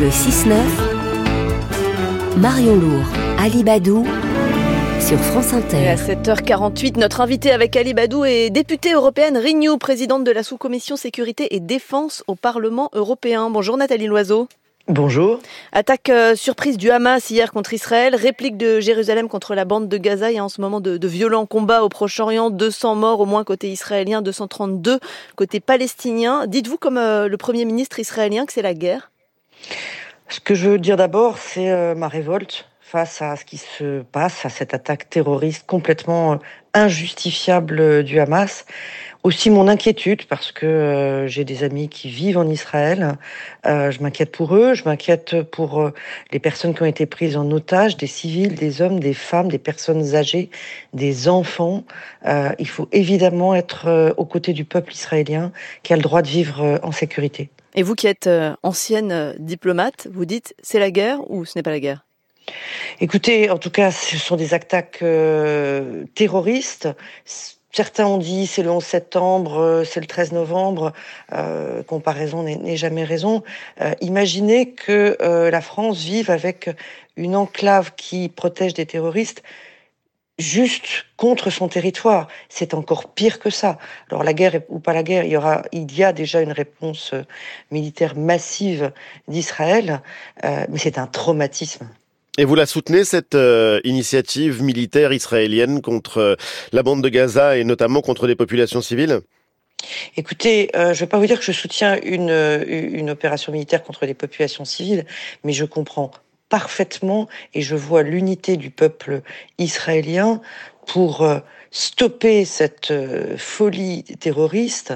Le 6-9, Marion Lourd, Ali Badou, sur France Inter. Et à 7h48, notre invité avec Ali Badou est députée européenne Renew, présidente de la sous-commission sécurité et défense au Parlement européen. Bonjour Nathalie Loiseau. Bonjour. Attaque euh, surprise du Hamas hier contre Israël, réplique de Jérusalem contre la bande de Gaza. Il y a en ce moment de, de violents combats au Proche-Orient, 200 morts au moins côté israélien, 232 côté palestinien. Dites-vous comme euh, le Premier ministre israélien que c'est la guerre? Ce que je veux dire d'abord, c'est euh, ma révolte face à ce qui se passe, à cette attaque terroriste complètement euh, injustifiable euh, du Hamas. Aussi mon inquiétude parce que j'ai des amis qui vivent en Israël. Je m'inquiète pour eux, je m'inquiète pour les personnes qui ont été prises en otage, des civils, des hommes, des femmes, des personnes âgées, des enfants. Il faut évidemment être aux côtés du peuple israélien qui a le droit de vivre en sécurité. Et vous qui êtes euh, ancienne euh, diplomate, vous dites c'est la guerre ou ce n'est pas la guerre? Écoutez, en tout cas, ce sont des attaques euh, terroristes. Certains ont dit c'est le 11 septembre, c'est le 13 novembre. Comparaison n'est jamais raison. Imaginez que la France vive avec une enclave qui protège des terroristes juste contre son territoire. C'est encore pire que ça. Alors la guerre ou pas la guerre, il y aura, il y a déjà une réponse euh, militaire massive d'Israël, euh, mais c'est un traumatisme. Et vous la soutenez, cette euh, initiative militaire israélienne contre euh, la bande de Gaza et notamment contre les populations civiles? Écoutez, euh, je ne vais pas vous dire que je soutiens une, une opération militaire contre les populations civiles, mais je comprends parfaitement et je vois l'unité du peuple israélien pour euh, stopper cette euh, folie terroriste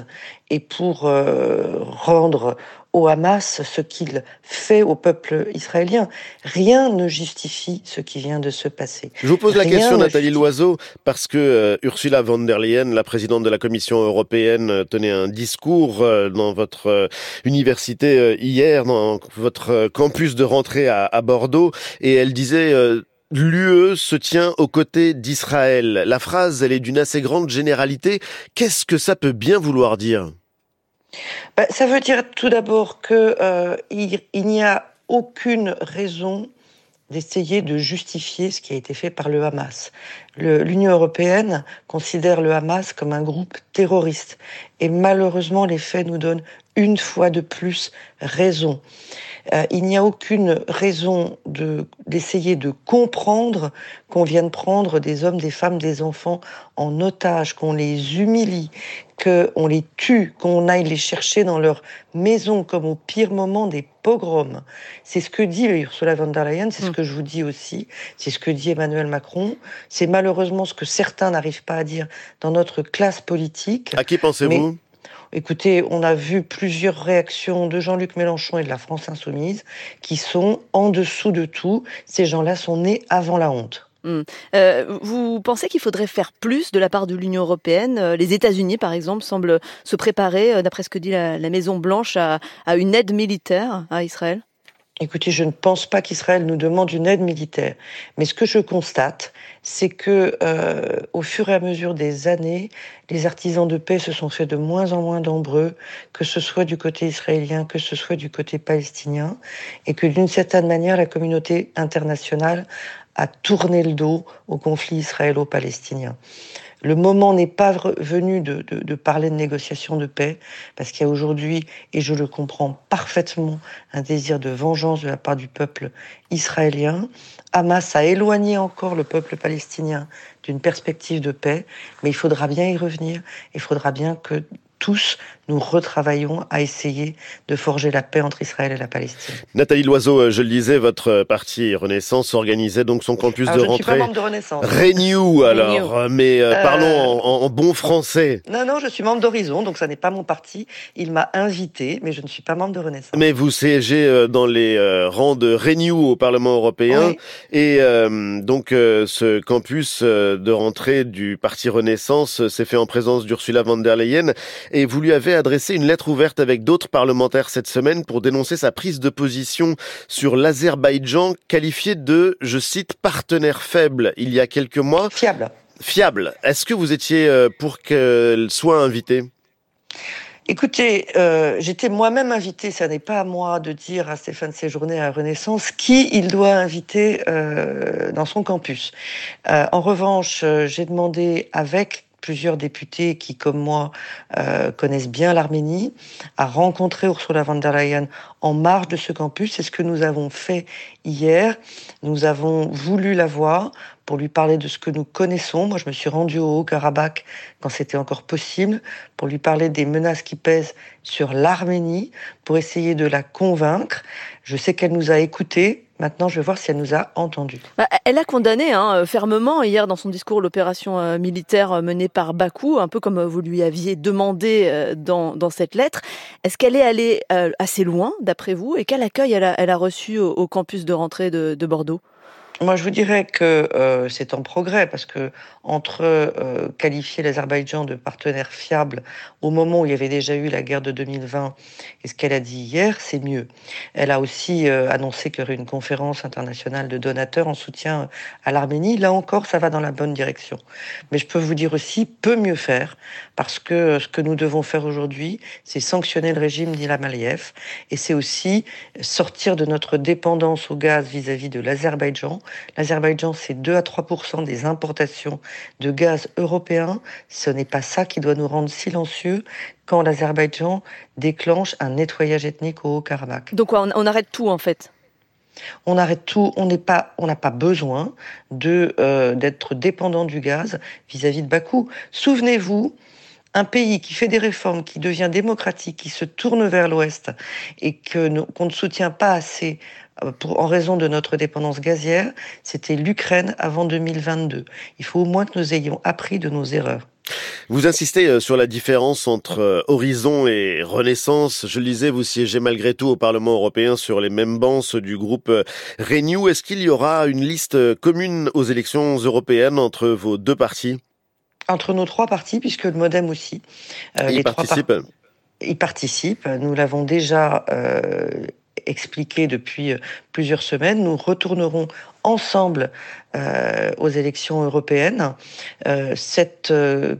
et pour euh, rendre au Hamas ce qu'il fait au peuple israélien. Rien ne justifie ce qui vient de se passer. Je vous pose la Rien question, Nathalie justifie- Loiseau, parce que euh, Ursula von der Leyen, la présidente de la Commission européenne, euh, tenait un discours euh, dans votre euh, université hier, dans votre campus de rentrée à, à Bordeaux, et elle disait... L'UE se tient aux côtés d'Israël. La phrase, elle est d'une assez grande généralité. Qu'est-ce que ça peut bien vouloir dire? Ben, ça veut dire tout d'abord que euh, il, n'y a aucune raison d'essayer de justifier ce qui a été fait par le Hamas. L'Union européenne considère le Hamas comme un groupe terroriste. Et malheureusement, les faits nous donnent une fois de plus raison. Euh, il n'y a aucune raison de- d'essayer de comprendre qu'on vienne prendre des hommes, des femmes, des enfants en otage, qu'on les humilie, qu'on les tue, qu'on aille les chercher dans leur maison comme au pire moment des pogroms. C'est ce que dit Ursula von der Leyen, c'est ce Mm. que je vous dis aussi, c'est ce que dit Emmanuel Macron. C'est malheureusement ce que certains n'arrivent pas à dire dans notre classe politique. À qui pensez-vous? Écoutez, on a vu plusieurs réactions de Jean-Luc Mélenchon et de la France insoumise qui sont en dessous de tout. Ces gens-là sont nés avant la honte. Euh, Vous pensez qu'il faudrait faire plus de la part de l'Union européenne Euh, Les États-Unis, par exemple, semblent se préparer, euh, d'après ce que dit la, Maison Blanche, à une aide militaire à Israël? Écoutez, je ne pense pas qu'Israël nous demande une aide militaire. Mais ce que je constate, c'est que euh, au fur et à mesure des années, les artisans de paix se sont fait de moins en moins nombreux, que ce soit du côté israélien, que ce soit du côté palestinien, et que d'une certaine manière, la communauté internationale a tourné le dos au conflit israélo-palestinien. Le moment n'est pas venu de parler de négociation de paix, parce qu'il y a aujourd'hui, et je le comprends parfaitement, un désir de vengeance de la part du peuple israélien. Hamas a éloigné encore le peuple palestinien d'une perspective de paix, mais il faudra bien y revenir. Il faudra bien que tous nous retravaillons à essayer de forger la paix entre Israël et la Palestine. Nathalie Loiseau, euh, je le disais, votre parti Renaissance organisait donc son campus Alors, de je ne suis pas rentrée. membre de Renaissance. Renew alors, mais euh, Euh, parlons en, en bon français. Non, non, je suis membre d'Horizon, donc ça n'est pas mon parti. Il m'a invité, mais je ne suis pas membre de Renaissance. Mais vous siégez euh, dans les rangs de Renew au Parlement européen Oui. et euh, donc ce campus de rentrée du parti Renaissance s'est fait en présence d'Ursula von der Leyen et vous lui avez adressé une lettre ouverte avec d'autres parlementaires cette semaine pour dénoncer sa prise de position sur l'Azerbaïdjan qualifié de, je cite, partenaire faible il y a quelques mois. Fiable. Fiable. Est-ce que vous étiez euh, pour qu'elle soit invitée? Écoutez, euh, j'étais moi-même invitée, ça n'est pas à moi de dire à Stéphane Séjourné à Renaissance qui il doit inviter euh, dans son campus. Euh, en revanche, j'ai demandé avec plusieurs députés qui, comme moi, euh, connaissent bien l'Arménie, à rencontrer Ursula von der Leyen en marge de ce campus. C'est ce que nous avons fait hier. Nous avons voulu la voir pour lui parler de ce que nous connaissons. Moi, je me suis rendue au Haut-Karabakh quand c'était encore possible, pour lui parler des menaces qui pèsent sur l'Arménie, pour essayer de la convaincre. Je sais qu'elle nous a écoutés. Maintenant, je vais voir si elle nous a entendus. Bah, elle a condamné hein, fermement hier dans son discours l'opération euh, militaire menée par Bakou, un peu comme vous lui aviez demandé euh, dans, dans cette lettre. Est-ce qu'elle est allée euh, assez loin, d'après vous, et quel accueil elle a, elle a reçu au, au campus de rentrée de, de Bordeaux? Moi, je vous dirais que euh, c'est en progrès parce que entre euh, qualifier l'Azerbaïdjan de partenaire fiable au moment où il y avait déjà eu la guerre de 2020 et ce qu'elle a dit hier, c'est mieux. Elle a aussi euh, annoncé qu'il y aurait une conférence internationale de donateurs en soutien à l'Arménie. Là encore, ça va dans la bonne direction. Mais je peux vous dire aussi, peut mieux faire parce que ce que nous devons faire aujourd'hui, c'est sanctionner le régime d'Ilham Aliyev et c'est aussi sortir de notre dépendance au gaz vis-à-vis -vis de l'Azerbaïdjan L'Azerbaïdjan, c'est 2 à 3% des importations de gaz européen. Ce n'est pas ça qui doit nous rendre silencieux quand l'Azerbaïdjan déclenche un nettoyage ethnique au Haut-Karabakh. Donc on, on arrête tout en fait? On arrête tout, on n'est pas, on n'a pas besoin de euh, d'être dépendant du gaz vis-à-vis de Bakou. Souvenez-vous, un pays qui fait des réformes, qui devient démocratique, qui se tourne vers l'Ouest et que qu'on ne soutient pas assez pour, en raison de notre dépendance gazière, c'était l'Ukraine avant 2022. Il faut au moins que nous ayons appris de nos erreurs. Vous insistez euh, sur la différence entre euh, Horizon et Renaissance. Je le disais, vous siégez malgré tout au Parlement européen sur les mêmes bancs ceux du groupe Renew. Est-ce qu'il y aura une liste commune aux élections européennes entre vos deux partis? Entre nos trois partis, puisque le MoDem aussi. Euh, il participe. Il participe. Nous l'avons déjà euh, expliqué depuis euh, plusieurs semaines. Nous retournerons ensemble euh, aux élections européennes. Euh, cette euh,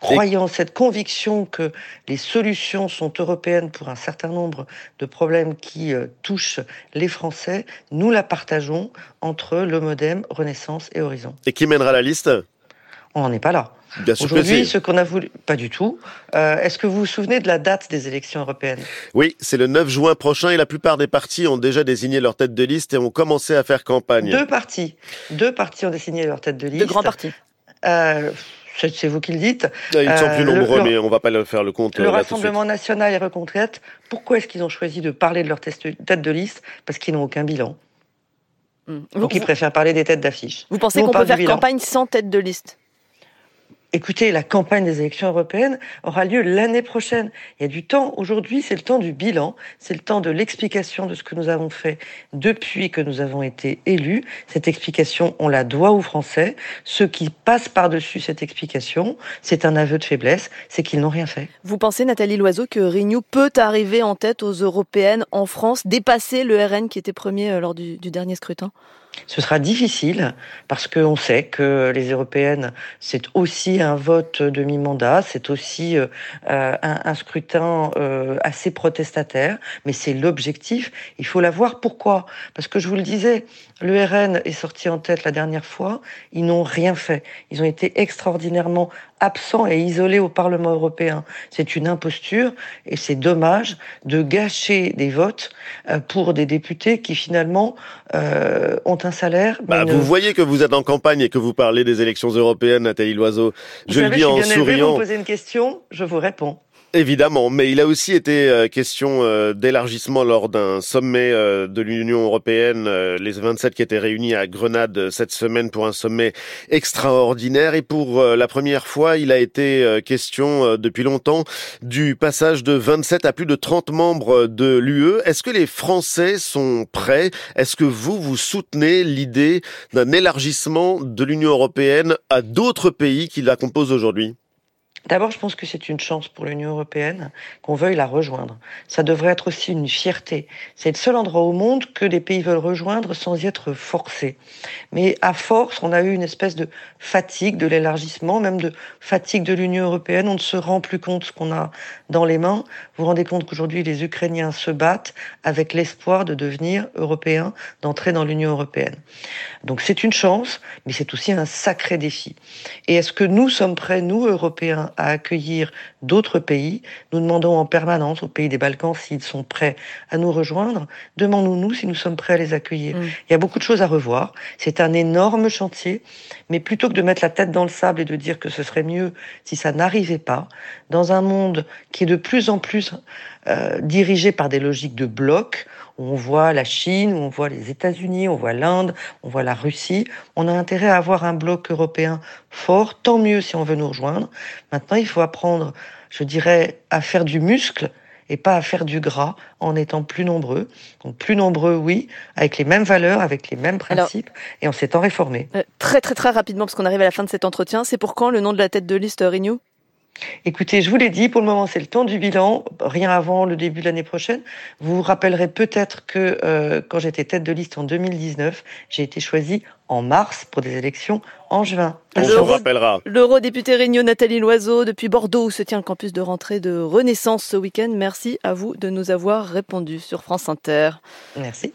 croyance, cette conviction que les solutions sont européennes pour un certain nombre de problèmes qui touchent les Français, nous la partageons entre le MoDem, Renaissance et Horizon. Et qui mènera la liste? On n'en est pas là. Aujourd'hui, ce qu'on a voulu, pas du tout. Euh, Est-ce que vous vous souvenez de la date des élections européennes? Oui, c'est le 9 juin prochain et la plupart des partis ont déjà désigné leur tête de liste et ont commencé à faire campagne. Deux partis, deux partis ont désigné leur tête de liste. De grands partis. Euh, c'est vous qui le dites. Ils sont plus nombreux, le, mais on va pas le faire le compte. Le Rassemblement national et Reconquête, pourquoi est-ce qu'ils ont choisi de parler de leur tête de liste? Parce qu'ils n'ont aucun bilan. Mmh. Donc vous, ils préfèrent parler des têtes d'affiche. Vous pensez qu'on peut faire campagne sans tête de liste? Écoutez, la campagne des élections européennes aura lieu l'année prochaine. Il y a du temps. Aujourd'hui, c'est le temps du bilan. C'est le temps de l'explication de ce que nous avons fait depuis que nous avons été élus. Cette explication, on la doit aux Français. Ceux qui passent par-dessus cette explication, c'est un aveu de faiblesse, c'est qu'ils n'ont rien fait. Vous pensez, Nathalie Loiseau, que Renew peut arriver en tête aux européennes en France, dépasser le RN qui était premier lors du, du dernier scrutin? Ce sera difficile parce qu'on sait que les européennes, c'est aussi un vote de mi-mandat, c'est aussi euh, un, un, scrutin euh, assez protestataire, mais c'est l'objectif. Il faut la voir. Pourquoi? Parce que je vous le disais, le RN est sorti en tête la dernière fois. Ils n'ont rien fait. Ils ont été extraordinairement absents et isolés au Parlement européen. C'est une imposture et c'est dommage de gâcher des votes euh, pour des députés qui finalement euh, ont un salaire. Bah, Vous voyez que vous êtes en campagne et que vous parlez des élections européennes, Nathalie Loiseau. Je le dis en souriant. Vous me posez une question, je vous réponds. Évidemment, mais il a aussi été euh, question euh, d'élargissement lors d'un sommet euh, de l'Union européenne, les 27 qui étaient réunis à Grenade cette semaine pour un sommet extraordinaire. Et pour la première fois, il a été question depuis longtemps du passage de 27 à plus de 30 membres de l'UE. Est-ce que les Français sont prêts? Est-ce que vous, vous soutenez l'idée d'un élargissement de l'Union européenne à d'autres pays qui la composent aujourd'hui? D'abord, je pense que c'est une chance pour l'Union européenne qu'on veuille la rejoindre. Ça devrait être aussi une fierté. C'est le seul endroit au monde que les pays veulent rejoindre sans y être forcés. Mais à force, on a eu une espèce de fatigue de l'élargissement, même de fatigue de l'Union européenne. On ne se rend plus compte de ce qu'on a dans les mains. Vous vous rendez compte qu'aujourd'hui, les Ukrainiens se battent avec l'espoir de devenir européens, d'entrer dans l'Union européenne. Donc c'est une chance, mais c'est aussi un sacré défi. Et est-ce que nous sommes prêts, nous, Européens, à accueillir d'autres pays Nous demandons en permanence aux pays des Balkans s'ils sont prêts à nous rejoindre. Demandons-nous si nous sommes prêts à les accueillir. Mm. Il y a beaucoup de choses à revoir. C'est un énorme chantier, mais plutôt que de mettre la tête dans le sable et de dire que ce serait mieux si ça n'arrivait pas, dans un monde qui est de plus en plus euh, dirigé par des logiques de blocs, on voit la Chine, on voit les États-Unis, on voit l'Inde, on voit la Russie. On a intérêt à avoir un bloc européen fort, tant mieux si on veut nous rejoindre. Maintenant, il faut apprendre, je dirais, à faire du muscle et pas à faire du gras en étant plus nombreux. Donc plus nombreux, oui, avec les mêmes valeurs, avec les mêmes principes et en s'étant réformés. Euh, très très très rapidement, parce qu'on arrive à la fin de cet entretien, c'est pour quand le nom de la tête de liste Renew? Écoutez, je vous l'ai dit, pour le moment, c'est le temps du bilan, rien avant le début de l'année prochaine. Vous vous rappellerez peut-être que euh, quand j'étais tête de liste en 2019, j'ai été choisie en mars pour des élections en juin. On se rappellera. L'eurodéputée Réunion Nathalie Loiseau depuis Bordeaux où se tient le campus de rentrée de Renaissance ce week-end. Merci à vous de nous avoir répondu sur France Inter. Merci.